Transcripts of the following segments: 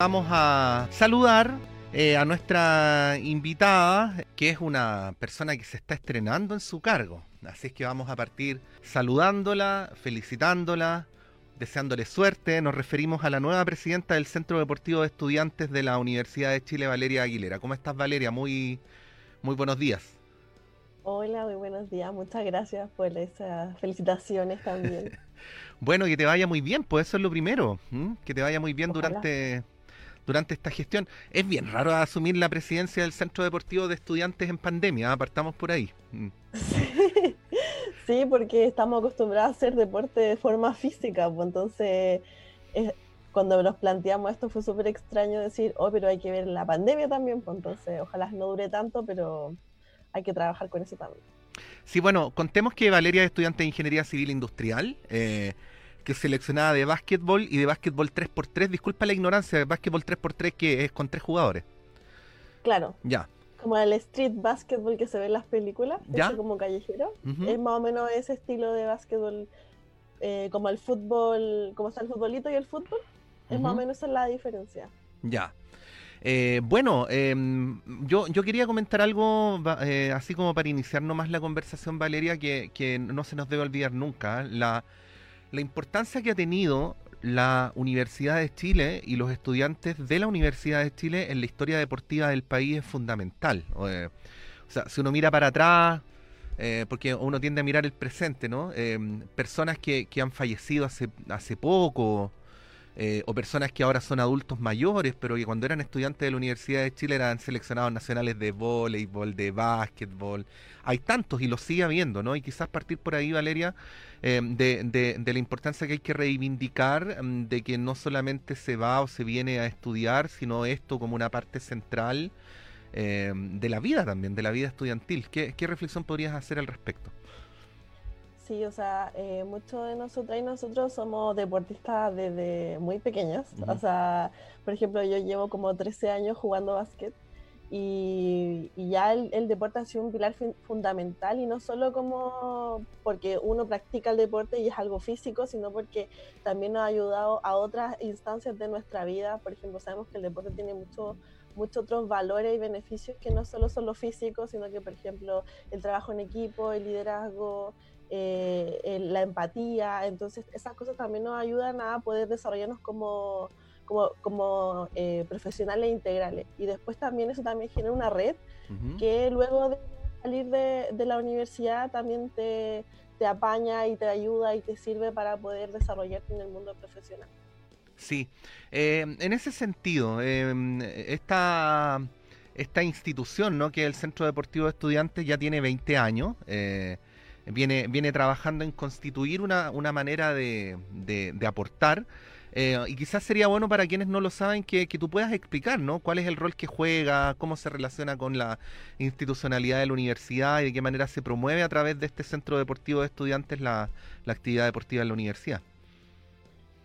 Vamos a saludar eh, a nuestra invitada, que es una persona que se está estrenando en su cargo. Así es que vamos a partir saludándola, felicitándola, deseándole suerte. Nos referimos a la nueva presidenta del Centro Deportivo de Estudiantes de la Universidad de Chile, Valeria Aguilera. ¿Cómo estás, Valeria? Muy, muy buenos días. Hola, muy buenos días. Muchas gracias por esas felicitaciones también. bueno, que te vaya muy bien, pues eso es lo primero. Que te vaya muy bien durante durante esta gestión. Es bien raro asumir la presidencia del Centro Deportivo de Estudiantes en pandemia, apartamos por ahí. Mm. Sí. porque estamos acostumbrados a hacer deporte de forma física, pues entonces cuando nos planteamos esto fue súper extraño decir, oh, pero hay que ver la pandemia también, pues entonces ojalá no dure tanto, pero hay que trabajar con eso también. Sí, bueno, contemos que Valeria es estudiante de Ingeniería Civil Industrial. Eh, que es seleccionada de básquetbol y de básquetbol 3x3. Disculpa la ignorancia, de básquetbol 3x3 que es con tres jugadores. Claro. Ya. Como el street basketball que se ve en las películas, ¿Ya? como callejero. Es más o menos ese estilo de básquetbol, eh, como el fútbol, como está el futbolito y el fútbol. Es más o menos esa la diferencia. Ya. Eh, bueno, em, yo, yo quería comentar algo eh, así como para iniciar nomás la conversación, Valeria, que, que no se nos debe olvidar nunca. La, la importancia que ha tenido la Universidad de Chile y los estudiantes de la Universidad de Chile en la historia deportiva del país es fundamental. O, eh, sea, si uno mira para atrás, eh, porque uno tiende a mirar el presente, ¿no? Eh, personas que, que, han fallecido hace, hace poco, eh, o personas que ahora son adultos mayores, pero que cuando eran estudiantes de la Universidad de Chile eran seleccionados nacionales de voleibol, de básquetbol. Hay tantos y los sigue habiendo, ¿no? Y quizás partir por ahí, Valeria, eh, de, de, la importancia que hay que reivindicar mm, de que no solamente se va o se viene a estudiar, sino esto como una parte central eh, de la vida también, de la vida estudiantil. ¿Qué, ¿Qué reflexión podrías hacer al respecto? Sí, o sea, eh, muchos de nosotras y nosotros somos deportistas desde muy pequeños. O sea, por ejemplo, yo llevo como 13 años jugando básquet y, ya el, deporte ha sido un pilar fundamental y no solo como porque uno practica el deporte y es algo físico, sino porque también nos ha ayudado a otras instancias de nuestra vida. Por ejemplo, sabemos que el deporte tiene mucho muchos otros valores y beneficios que no solo son los físicos, sino que, por ejemplo, el trabajo en equipo, el liderazgo, eh, la empatía. Entonces, esas cosas también nos ayudan a poder desarrollarnos como, como, como eh, profesionales integrales. Y después también eso también genera una red que luego de salir de, de, la universidad también te, te apaña y te ayuda y te sirve para poder desarrollarte en el mundo profesional. Sí, eh, en ese sentido, esta, esta institución, ¿no? que es el Centro Deportivo de Estudiantes, ya tiene 20 años. Eh, viene, viene trabajando en constituir una, una manera de, de, aportar. Eh, y quizás sería bueno para quienes no lo saben que, que, tú puedas explicar, ¿no? ¿Cuál es el rol que juega? ¿Cómo se relaciona con la institucionalidad de la universidad? ¿Y de qué manera se promueve a través de este centro deportivo de estudiantes la, la actividad deportiva en la universidad?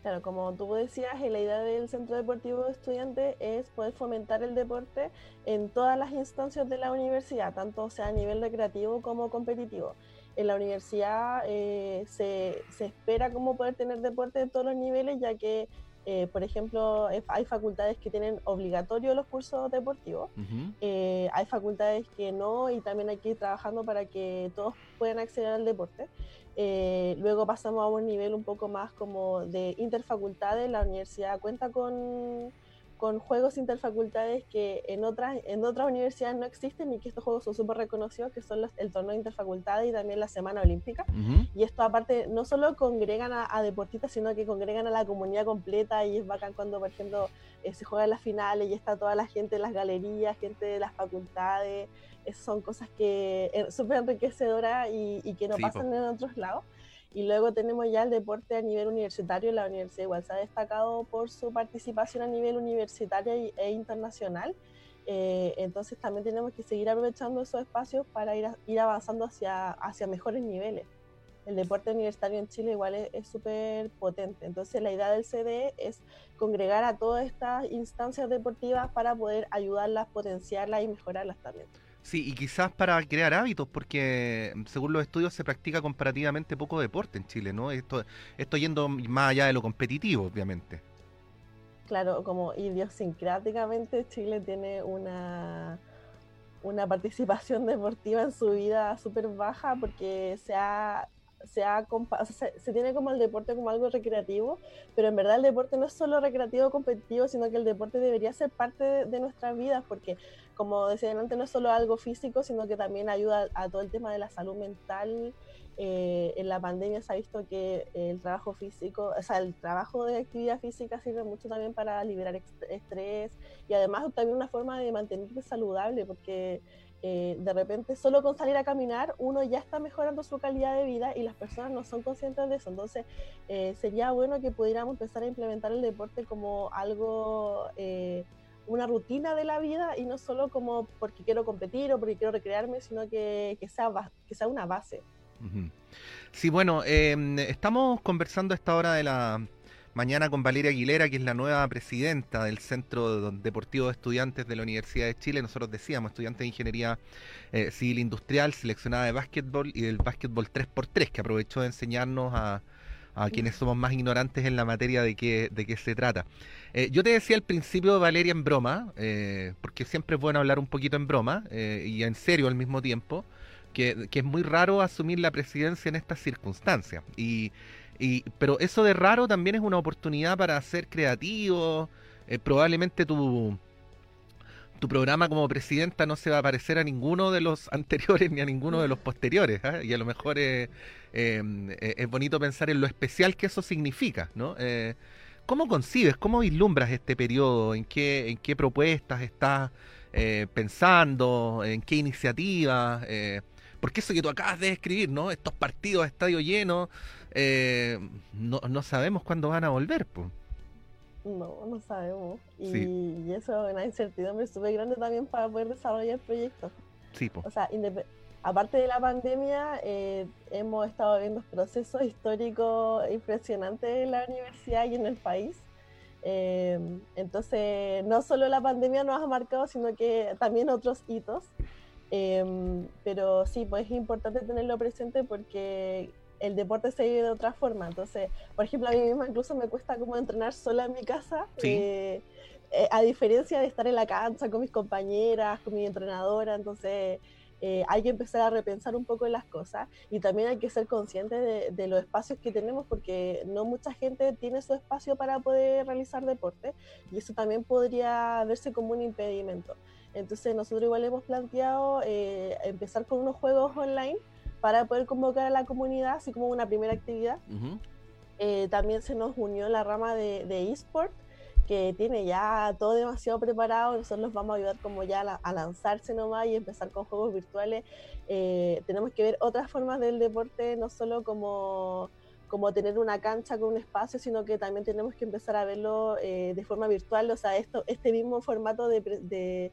Claro, como tú decías, la idea del Centro Deportivo de Estudiantes es poder fomentar el deporte en todas las instancias de la universidad, tanto sea a nivel recreativo como competitivo en la universidad eh, se, se, espera como poder tener deporte en todos los niveles, ya que, eh, por ejemplo, hay facultades que tienen obligatorio los cursos deportivos, eh, hay facultades que no, y también hay que ir trabajando para que todos puedan acceder al deporte. luego pasamos a un nivel un poco más como de interfacultades, la universidad cuenta con con juegos interfacultades que en otras, en otras universidades no existen y que estos juegos son súper reconocidos, que son los, el torneo interfacultades y también la Semana Olímpica. Y esto aparte no solo congregan a, deportistas, sino que congregan a la comunidad completa y es bacán cuando, por ejemplo, eh, se juegan las finales y está toda la gente en las galerías, gente de las facultades. Esas son cosas que eh, súper enriquecedoras y, y, que no pasan en otros lados. Y luego tenemos ya el deporte a nivel universitario. La universidad igual se ha destacado por su participación a nivel universitario e internacional. Eh, entonces también tenemos que seguir aprovechando esos espacios para ir, ir avanzando hacia, hacia mejores niveles. El deporte universitario en Chile igual es súper potente. Entonces la idea del CD es congregar a todas estas instancias deportivas para poder ayudarlas, potenciarlas y mejorarlas también. Sí, y quizás para crear hábitos, porque mm, según los estudios se practica comparativamente poco deporte en Chile, ¿no? Esto, esto yendo más allá de lo competitivo, obviamente. claro, como idiosincráticamente Chile tiene una, una participación deportiva en su vida súper baja porque se ha se, tiene como el deporte como algo recreativo, pero en verdad el deporte no es solo recreativo competitivo, sino que el deporte debería ser parte de, nuestras vidas, porque como decía antes, no es solo algo físico, sino que también ayuda a, todo el tema de la salud mental. Eh, en la pandemia se ha visto que el trabajo físico, o sea, el trabajo de actividad física sirve mucho también para liberar estrés y además también una forma de mantenerte saludable, porque eh, de repente solo con salir a caminar uno ya está mejorando su calidad de vida y las personas no son conscientes de eso. Entonces eh, sería bueno que pudiéramos empezar a implementar el deporte como algo, eh, una rutina de la vida y no solo como porque quiero competir o porque quiero recrearme, sino que, que sea, que sea una base. Sí, bueno, em, estamos conversando a esta hora de la mañana con Valeria Aguilera, que es la nueva presidenta del Centro Deportivo de Estudiantes de la Universidad de Chile. Nosotros decíamos, estudiante de Ingeniería eh, Civil Industrial, seleccionada de básquetbol y del básquetbol 3x3, que aprovechó de enseñarnos a, quienes somos más ignorantes en la materia de qué, de qué se trata. Eh, yo te decía al principio, Valeria, en broma, eh, porque siempre es bueno hablar un poquito en broma y en serio al mismo tiempo, que, que, es muy raro asumir la presidencia en estas circunstancias. Y pero eso de raro también es una oportunidad para ser creativo. Eh, probablemente tu, tu programa como presidenta no se va a parecer a ninguno de los anteriores ni a ninguno de los posteriores. ¿ah? Y a lo mejor em, eh, es bonito pensar en lo especial que eso significa. ¿no? Eh, ¿Cómo concibes, cómo vislumbras este periodo? ¿En qué, en qué propuestas estás pensando? ¿En qué iniciativas? porque eso que tú acabas de escribir, ¿no? Estos partidos a estadio lleno, eh, no, no, sabemos cuándo van a volver, pues. No, no sabemos. Y, eso es una incertidumbre súper grande también para poder desarrollar proyectos. Sí, pues. O sea, aparte de la pandemia, eh, hemos estado viendo procesos históricos impresionantes en la universidad y en el país. Eh, entonces, no solo la pandemia nos ha marcado, sino que también otros hitos. Em, pero sí, pues es importante tenerlo presente porque el deporte se vive de otra forma. Entonces, por ejemplo, a mí misma incluso me cuesta como entrenar sola en mi casa. Eh, eh, a diferencia de estar en la cancha con mis compañeras, con mi entrenadora, entonces eh, hay que empezar a repensar un poco las cosas y también hay que ser consciente de, de, los espacios que tenemos porque no mucha gente tiene su espacio para poder realizar deporte y eso también podría verse como un impedimento. Entonces nosotros igual hemos planteado eh, empezar con unos juegos online para poder convocar a la comunidad, así como una primera actividad. Eh, también se nos unió la rama de, de eSport, que tiene ya todo demasiado preparado, nosotros los vamos a ayudar como ya a, lanzarse nomás y empezar con juegos virtuales. Eh, tenemos que ver otras formas del deporte, no solo como como tener una cancha con un espacio, sino que también tenemos que empezar a verlo de forma virtual, o sea, esto, este mismo formato de, de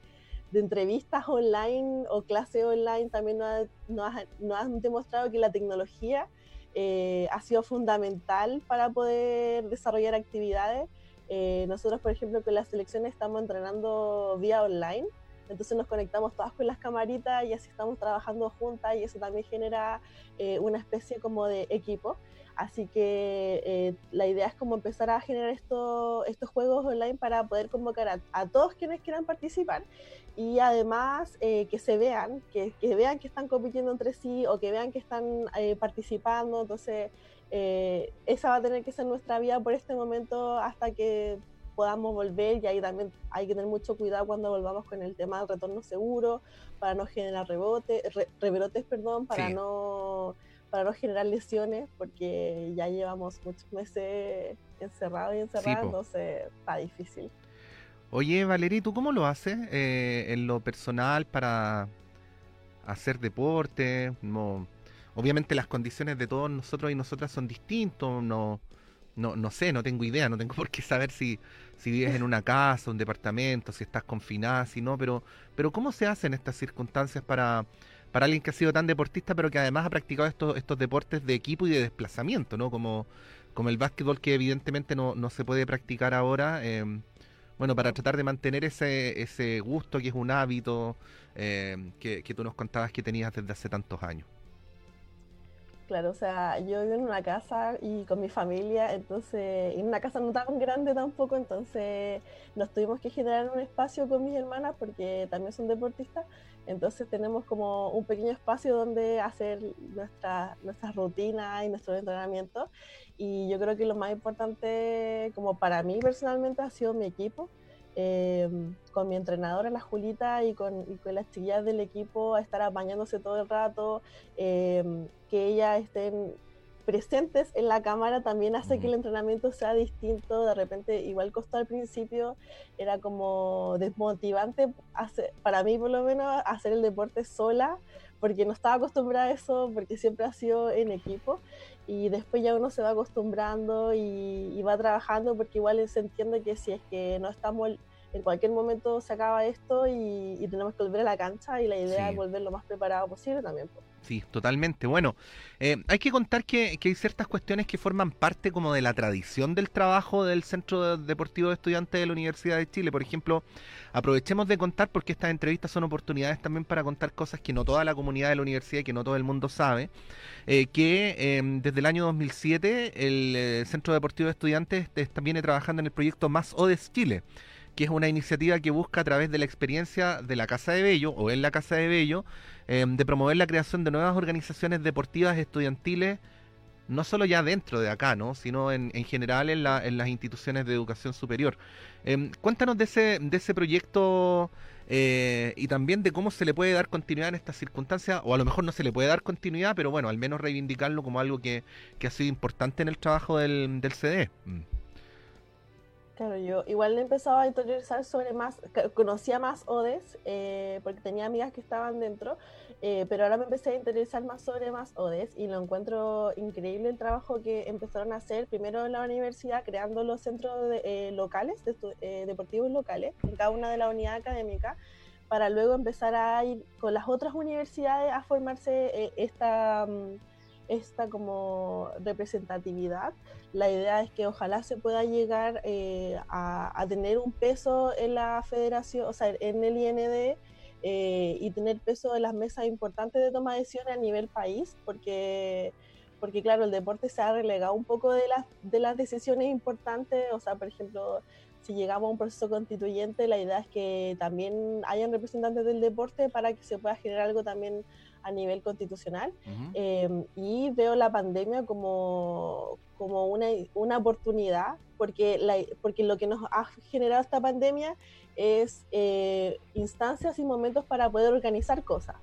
de entrevistas online o clase online también nos, ha, han demostrado que la tecnología eh, ha sido fundamental para poder desarrollar actividades. Eh, nosotros, por ejemplo, con las selecciones estamos entrenando vía online, entonces nos conectamos todas con las camaritas y así estamos trabajando juntas y eso también genera eh, una especie como de equipo. Así que eh, la idea es como empezar a generar estos juegos online para poder convocar a, todos quienes quieran participar y además eh, que se vean, que, vean que están compitiendo entre sí o que vean que están eh, participando. Entonces, esa va a tener que ser nuestra vida por este momento hasta que podamos volver y ahí también hay que tener mucho cuidado cuando volvamos con el tema del retorno seguro para no generar rebote, rebrotes, perdón, para no para no generar lesiones, porque ya llevamos muchos meses encerrados y encerrados, entonces está difícil. Oye, Valeria, ¿tú cómo lo haces eh, en lo personal para hacer deporte? No, obviamente las condiciones de todos nosotros y nosotras son distintos, no, no, no sé, no tengo idea, no tengo por qué saber si, si vives en una casa, un departamento, si estás confinada, si no, pero, pero ¿cómo se hace en estas circunstancias para para alguien que ha sido tan deportista, pero que además ha practicado estos, estos deportes de equipo y de desplazamiento, ¿no? Como, como el básquetbol que evidentemente no, no se puede practicar ahora. Em, bueno, para tratar de mantener ese, ese gusto que es un hábito em, que, que, tú nos contabas que tenías desde hace tantos años. Claro, o sea, yo vivo en una casa y con mi familia, entonces, en una casa no tan grande tampoco, entonces nos tuvimos que generar un espacio con mis hermanas porque también son deportistas, entonces tenemos como un pequeño espacio donde hacer nuestra, nuestras rutinas y nuestros entrenamientos. Y yo creo que lo más importante, como para mí personalmente, ha sido mi equipo. Em, con mi entrenadora, la Julita, y con, las chiquillas del equipo, a estar apañándose todo el rato, em, que ellas estén presentes en la cámara también hace que el entrenamiento sea distinto. De repente, igual costó al principio, era como desmotivante, para mí por lo menos, hacer el deporte sola, porque no estaba acostumbrada a eso, porque siempre ha sido en equipo. Y después ya uno se va acostumbrando y, va trabajando, porque igual se entiende que si es que no estamos en cualquier momento se acaba esto y, tenemos que volver a la cancha y la idea es volver lo más preparado posible también. Sí, totalmente. Bueno, eh, hay que contar que, hay ciertas cuestiones que forman parte como de la tradición del trabajo del Centro Deportivo de Estudiantes de la Universidad de Chile. Por ejemplo, aprovechemos de contar porque estas entrevistas son oportunidades también para contar cosas que no toda la comunidad de la universidad y que no todo el mundo sabe. Eh, que em, desde el año 2007 el eh, Centro Deportivo de Estudiantes también viene trabajando en el proyecto Más Odes Chile que es una iniciativa que busca a través de la experiencia de la Casa de Bello o en la Casa de Bello em, de promover la creación de nuevas organizaciones deportivas estudiantiles, no solo ya dentro de acá, ¿no? sino en, en general en, la, en, las instituciones de educación superior. Em, cuéntanos de ese, de ese proyecto eh, y también de cómo se le puede dar continuidad en estas circunstancias, o a lo mejor no se le puede dar continuidad, pero bueno, al menos reivindicarlo como algo que, que ha sido importante en el trabajo del, del CD. Claro, yo igual he empezado a interiorizar sobre más, conocía más ODES, eh, porque tenía amigas que estaban dentro, eh, pero ahora me empecé a interesar más sobre más ODES y lo encuentro increíble el trabajo que empezaron a hacer, primero en la universidad, creando los centros eh, locales, deportivos locales, en cada una de las unidades académicas, para luego empezar a ir con las otras universidades a formarse esta... Mm, esta como representatividad. La idea es que ojalá se pueda llegar eh, a, tener un peso en la federación, o sea, en el IND eh, y tener peso en las mesas importantes de toma de decisiones a nivel país, porque, porque claro, el deporte se ha relegado un poco de las, de las decisiones importantes, o sea, por ejemplo, si llegamos a un proceso constituyente, la idea es que también hayan representantes del deporte para que se pueda generar algo también a nivel constitucional em, y veo la pandemia como, como una, una oportunidad porque, la, porque lo que nos ha generado esta pandemia es eh, instancias y momentos para poder organizar cosas.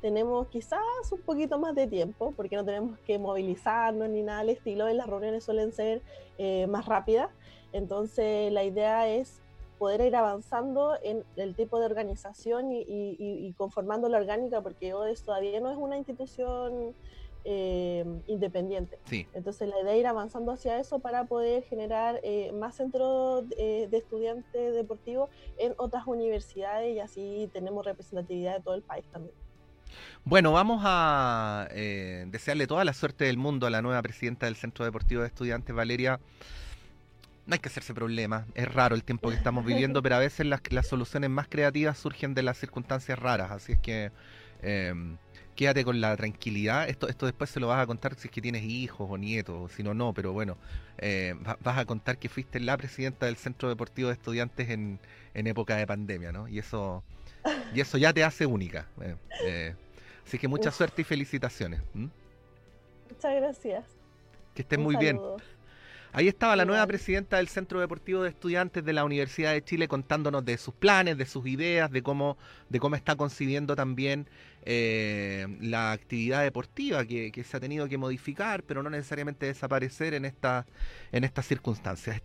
Tenemos quizás un poquito más de tiempo porque no tenemos que movilizarnos ni nada al estilo, las reuniones suelen ser eh, más rápidas. Entonces la idea es poder ir avanzando en el tipo de organización y, conformando la orgánica, porque ODES todavía no es una institución eh, independiente. Entonces la idea es ir avanzando hacia eso para poder generar eh, más centros de, estudiantes deportivos en otras universidades y así tenemos representatividad de todo el país también. Bueno, vamos a eh, desearle toda la suerte del mundo a la nueva presidenta del Centro Deportivo de Estudiantes, Valeria no hay que hacerse problemas. Es raro el tiempo que estamos viviendo, pero a veces las, soluciones más creativas surgen de las circunstancias raras. Así es que em, quédate con la tranquilidad. Esto, esto después se lo vas a contar si es que tienes hijos o nietos, si no, no. Pero bueno, eh, vas a contar que fuiste la presidenta del Centro Deportivo de Estudiantes en, en época de pandemia, ¿no? Y eso, y eso ya te hace única. Eh, eh, así que mucha suerte y felicitaciones. Muchas gracias. Que estés muy bien. Ahí estaba la nueva presidenta del Centro Deportivo de Estudiantes de la Universidad de Chile contándonos de sus planes, de sus ideas, de cómo, de cómo está concibiendo también eh, la actividad deportiva que, que, se ha tenido que modificar, pero no necesariamente desaparecer en, esta, en estas circunstancias.